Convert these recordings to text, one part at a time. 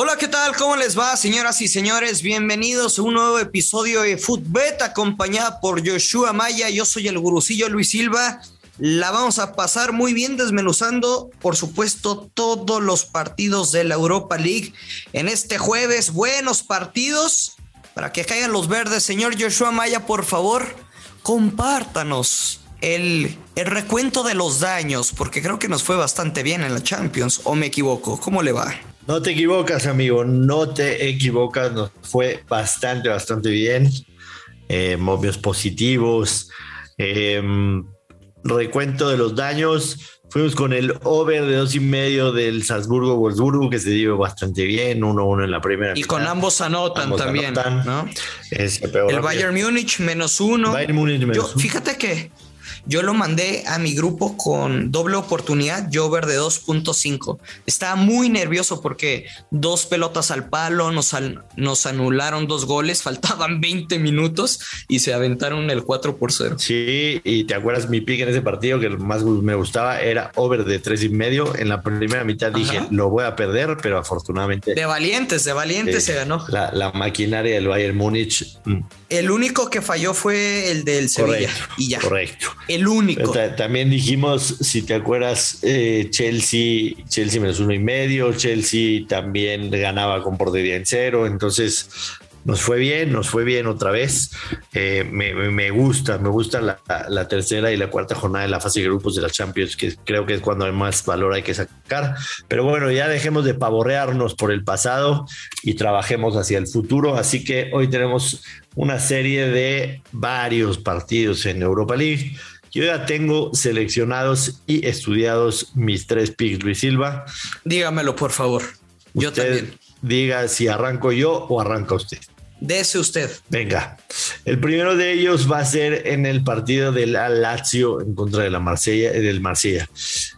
Hola, ¿qué tal? ¿Cómo les va, señoras y señores? Bienvenidos a un nuevo episodio de Footbet, acompañada por Joshua Maya. Yo soy el gurucillo Luis Silva. La vamos a pasar muy bien desmenuzando, por supuesto, todos los partidos de la Europa League en este jueves. Buenos partidos para que caigan los verdes. Señor Joshua Maya, por favor, compártanos el, el, recuento de los daños, porque creo que nos fue bastante bien en la Champions, o me equivoco. ¿Cómo le va? No te equivocas, amigo, no te equivocas, nos fue bastante, bastante bien. Eh, movios positivos. Eh, recuento de los daños. Fuimos con el over de dos y medio del Salzburgo-Wolfsburgo, que se dio bastante bien, 1-1 en la primera. Y con ambos anotan ambos también, anotan. ¿no? Es el Bayern Múnich menos uno. Bayern Múnich menos Yo. Fíjate que yo lo mandé a mi grupo con doble oportunidad, yo over de 2.5. Estaba muy nervioso porque dos pelotas al palo, nos, al, nos anularon dos goles, faltaban 20 minutos y se aventaron el 4 por 0. Sí, y te acuerdas mi pick en ese partido que más me gustaba era over de tres y medio. En la primera mitad Ajá. dije, lo voy a perder, pero afortunadamente. De valientes, de valientes eh, se ganó. La, la, maquinaria del Bayern Múnich. mm, El único que falló fue el del Sevilla. Correcto, y ya. correcto. El único. También dijimos, si te acuerdas, eh, Chelsea, Chelsea menos uno y medio, Chelsea también ganaba con portería en cero, entonces nos fue bien, nos fue bien otra vez. Eh, me, me, gusta, me gusta la, la, tercera y la cuarta jornada de la fase de grupos de la Champions, que creo que es cuando más valor hay que sacar. Pero bueno, ya dejemos de pavorrearnos por el pasado y trabajemos hacia el futuro. Así que hoy tenemos una serie de varios partidos en Europa League. Yo ya tengo seleccionados y estudiados mis tres picks, Luis Silva. Dígamelo, por favor. Yo también. Diga si arranco yo o arranca usted. Dese usted. Venga. El primero de ellos va a ser en el partido del Lazio en contra de la Marsella, del Marsella.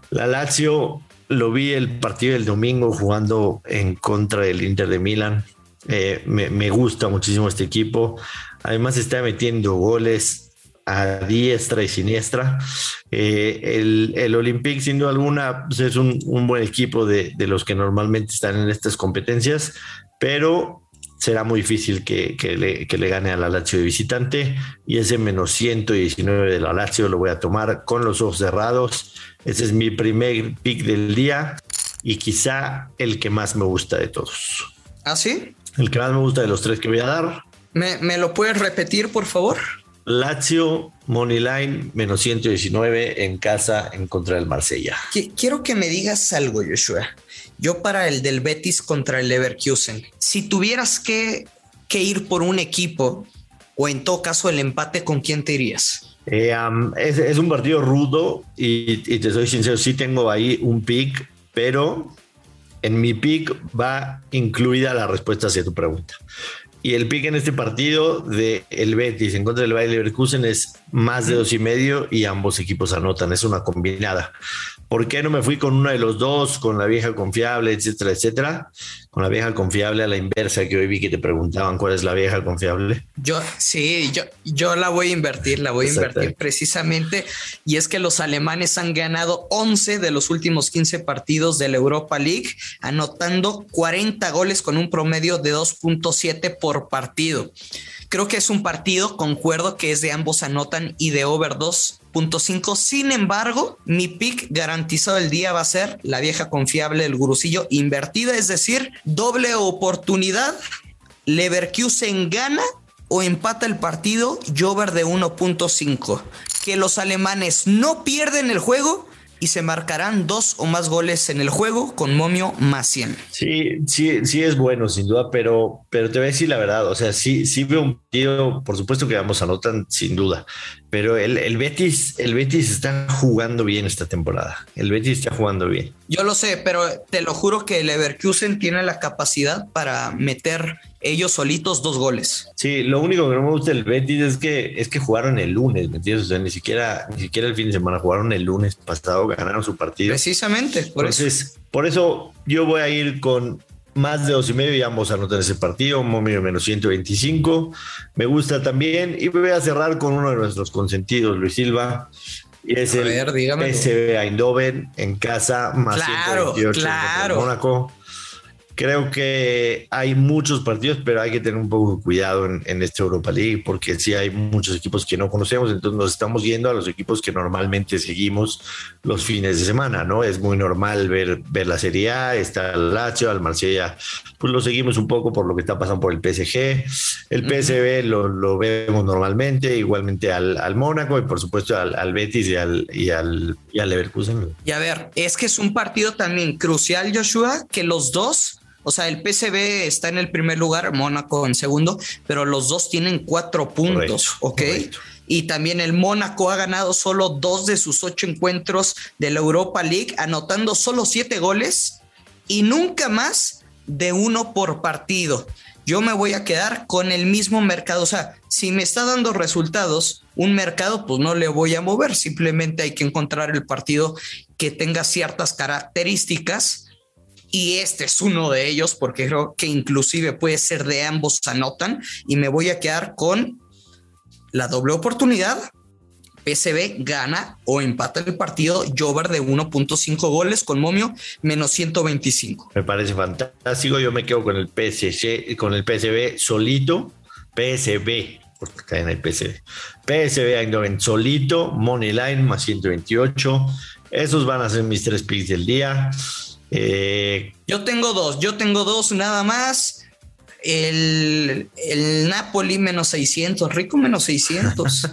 La Lazio lo vi el partido del domingo jugando en contra del Inter de Milán. Eh, me, me gusta muchísimo este equipo. Además está metiendo goles a diestra y siniestra. Eh, el, el Olympique, sin duda alguna, pues es un, un buen equipo de, de, los que normalmente están en estas competencias, pero será muy difícil que, que, le, que le, gane a la Lazio de visitante. Y ese menos 119 de la Lazio lo voy a tomar con los ojos cerrados. Ese es mi primer pick del día y quizá el que más me gusta de todos. ¿Ah, sí? El que más me gusta de los tres que voy a dar. ¿Me, me lo puedes repetir, por favor? Lazio Moneyline menos 119 en casa en contra del Marsella. Quiero que me digas algo, Joshua. Yo para el del Betis contra el Leverkusen, si tuvieras que, que ir por un equipo o en todo caso el empate, ¿con quién te irías? Eh, um, es, es, un partido rudo y, y, te soy sincero, sí tengo ahí un pick, pero en mi pick va incluida la respuesta hacia tu pregunta. Y el pick en este partido de el Betis en contra del Bayer Leverkusen es más de dos y medio y ambos equipos anotan. Es una combinada. ¿Por qué no me fui con uno de los dos, con la vieja confiable, etcétera, etcétera? Con la vieja confiable a la inversa que hoy vi que te preguntaban cuál es la vieja confiable. Yo, sí, yo, yo la voy a invertir, la voy a invertir precisamente. Y es que los alemanes han ganado 11 de los últimos 15 partidos de la Europa League, anotando 40 goles con un promedio de 2.7 por partido. Creo que es un partido, concuerdo que es de ambos anotan y de over 2.5. Sin embargo, mi pick garantizado el día va a ser la vieja confiable del gurusillo invertida, es decir, doble oportunidad. Leverkusen gana o empata el partido y over de 1.5. Que los alemanes no pierden el juego y se marcarán dos o más goles en el juego con momio más 100. Sí, sí, sí es bueno, sin duda, pero, pero te voy a decir la verdad, o sea, sí, sí veo un partido, por supuesto que vamos anotan, sin duda, pero el, el, Betis, el Betis está jugando bien esta temporada, el Betis está jugando bien. Yo lo sé, pero te lo juro que el Leverkusen tiene la capacidad para meter ellos solitos dos goles. Sí, lo único que no me gusta del Betis es que es que jugaron el lunes, ¿me entiendes? O sea, ni siquiera ni siquiera el fin de semana jugaron el lunes pasado, ganaron su partido. Precisamente, por Entonces, eso. por eso yo voy a ir con más de dos y medio y ambos anotan ese partido, momio menos 125. Me gusta también y voy a cerrar con uno de nuestros consentidos, Luis Silva. Y es A el ver. PSV Eindhoven en casa más Claro, 128 claro. Mónaco. Creo que hay muchos partidos, pero hay que tener un poco de cuidado en, en esta Europa League porque sí hay muchos equipos que no conocemos, entonces nos estamos yendo a los equipos que normalmente seguimos los fines de semana, ¿no? Es muy normal ver, ver la Serie A, está el Lazio, al Marsella, pues lo seguimos un poco por lo que está pasando por el PSG. El PSV lo, lo vemos normalmente, igualmente al, al Mónaco y por supuesto al, al Betis y al, y, al, y al Leverkusen. Y a ver, es que es un partido también crucial, Joshua, que los dos, o sea, el PCB está en el primer lugar, Mónaco en segundo, pero los dos tienen cuatro puntos, Correcto, ¿ok? correcto. Y también el Mónaco ha ganado solo dos de sus ocho encuentros de la Europa League, anotando solo siete goles y nunca más de uno por partido. Yo me voy a quedar con el mismo mercado. O sea, si me está dando resultados un mercado, pues no le voy a mover. Simplemente hay que encontrar el partido que tenga ciertas características. Y este es uno de ellos, porque creo que inclusive puede ser de ambos anotan. Y me voy a quedar con la doble oportunidad. PSV gana o empata el partido. Jover de 1.5 goles con momio menos 125. Me parece fantástico. Yo me quedo con el PSG, con el PSV solito, PSV, porque cae en el PSV. PSV Eindhoven solito, Money Line más 128. Esos van a ser mis tres picks del día. Eh, Yo tengo dos, yo tengo dos nada más. El, el Napoli menos 600, rico menos 600. Ujú.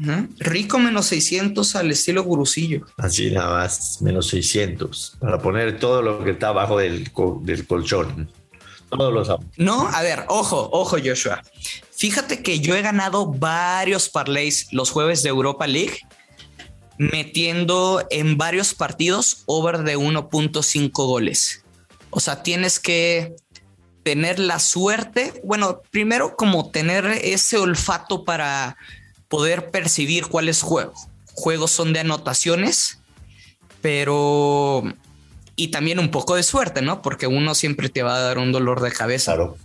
Rico menos 600 al estilo gurusillo. así nada más, menos 600, para poner todo lo que está abajo del, del colchón. Todos los. No, a ver, ojo, ojo, Joshua. Fíjate que yo he ganado varios parlays los jueves de Europa League, metiendo en varios partidos over de 1.5 goles. O sea, tienes que tener la suerte, bueno, primero como tener ese olfato para poder percibir cuáles juegos. Juegos son de anotaciones, pero... Y también un poco de suerte, ¿no? Porque uno siempre te va a dar un dolor de cabeza. Claro.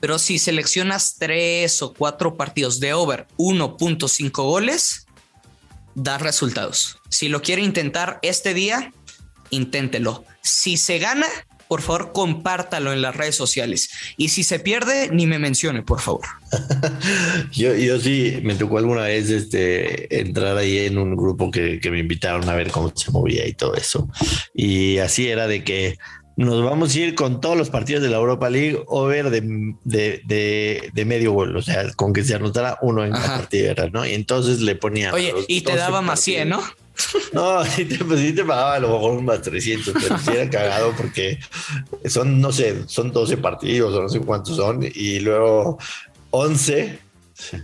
Pero si seleccionas tres o cuatro partidos de over 1.5 goles, da resultados. Si lo quiere intentar este día, inténtelo. Si se gana, por favor, compártalo en las redes sociales. Y si se pierde, ni me mencione, por favor. Yo, yo sí me tocó alguna vez este, entrar ahí en un grupo que, que me invitaron a ver cómo se movía y todo eso. Y así era de que nos vamos a ir con todos los partidos de la Europa League over de, de, de, de medio gol, o sea, con que se anotara uno en Ajá. la partida, ¿no? Y entonces le ponían. Oye, y te 12 daba más 100, ¿no? No, sí te, pues sí te pagaba a lo mejor un más 300, pero sí era cagado porque son, no sé, son 12 partidos o no sé cuántos son, y luego 11.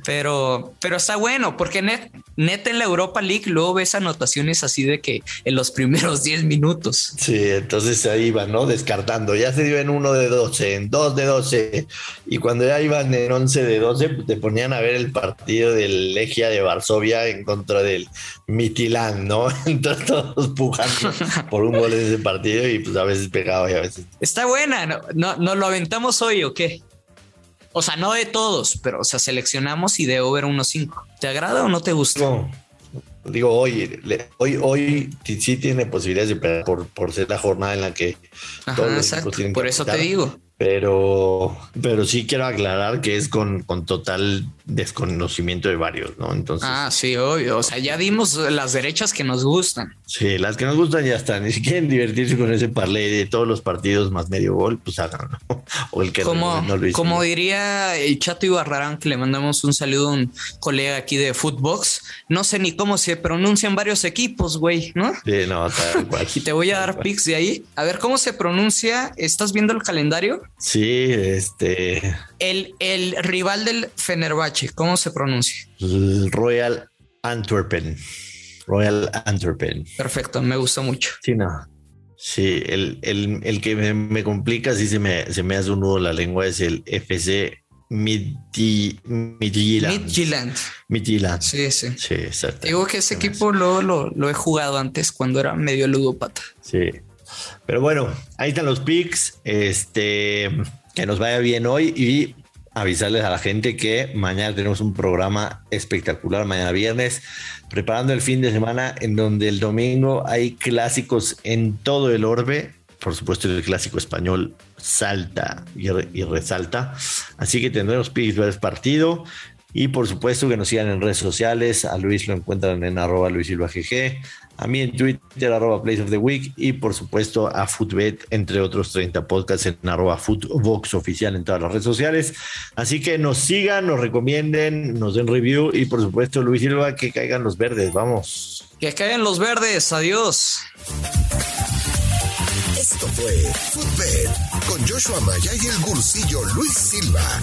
Pero, pero está bueno, porque net, net en la Europa League luego ves anotaciones así de que en los primeros 10 minutos. Sí, entonces ahí iban, ¿no? Descartando. Ya se dio en uno de 12, en dos de 12. Y cuando ya iban en 11 de 12, pues te ponían a ver el partido del Legia de Varsovia en contra del Mitilán, ¿no? Entonces todos pujando por un gol en ese partido y pues a veces pegaba y a veces. Está buena, ¿no? ¿No, ¿no lo aventamos hoy o qué? O sea, no de todos, pero o sea, seleccionamos y de over 1.5. ¿Te agrada o no te gusta? No, digo, hoy, hoy, hoy sí- tiene posibilidades de por, por ser la jornada en la que Ajá, todos los exacto. tienen Por eso te digo. pero, pero sí quiero aclarar que es con, con total desconocimiento de varios, ¿no? Entonces, Ah, sí, obvio. O sea, ya dimos las derechas que nos gustan. sí, las que nos gustan ya están. Y si quieren divertirse con ese parlay de todos los partidos más medio gol, pues háganlo. O el que Como, no lo hizo. como diría el Chato Ibarrarán, que le mandamos un saludo a un colega aquí de Footbox. No sé ni cómo se pronuncian varios equipos, güey, ¿no? Sí, no, tal cual. Y te voy a dar pics de ahí. A ver cómo se pronuncia. ¿Estás viendo el calendario? Sí, este. El, el rival del Fenerbahce, ¿cómo se pronuncia? el Royal Antwerpen. Royal Antwerpen. Perfecto, me gustó mucho. Sí, no. Sí, el, el, que me, complica, sí se me, se me hace un nudo la lengua, es el FC. Midtjylland. Midtjylland. Sí, sí. Sí, exacto. Digo que ese equipo lo, lo, lo, he jugado antes cuando era medio ludopata. Sí. Pero bueno, ahí están los picks. Este, que nos vaya bien hoy y avisarles a la gente que mañana tenemos un programa espectacular, mañana viernes, preparando el fin de semana en donde el domingo hay clásicos en todo el orbe. Por supuesto, el clásico español salta y, resalta. Así que tendremos picks partido. Y por supuesto que nos sigan en redes sociales. A Luis lo encuentran en arroba Luis Silva GG a mí en Twitter, arroba Place of the Week, y por supuesto a Footbet, entre otros 30 podcasts en arroba Footbox oficial en todas las redes sociales. Así que nos sigan, nos recomienden, nos den review y por supuesto, Luis Silva, que caigan los verdes. Vamos. Que caigan los verdes. Adiós. Esto fue Footbet con Joshua Maya y el gursillo Luis Silva,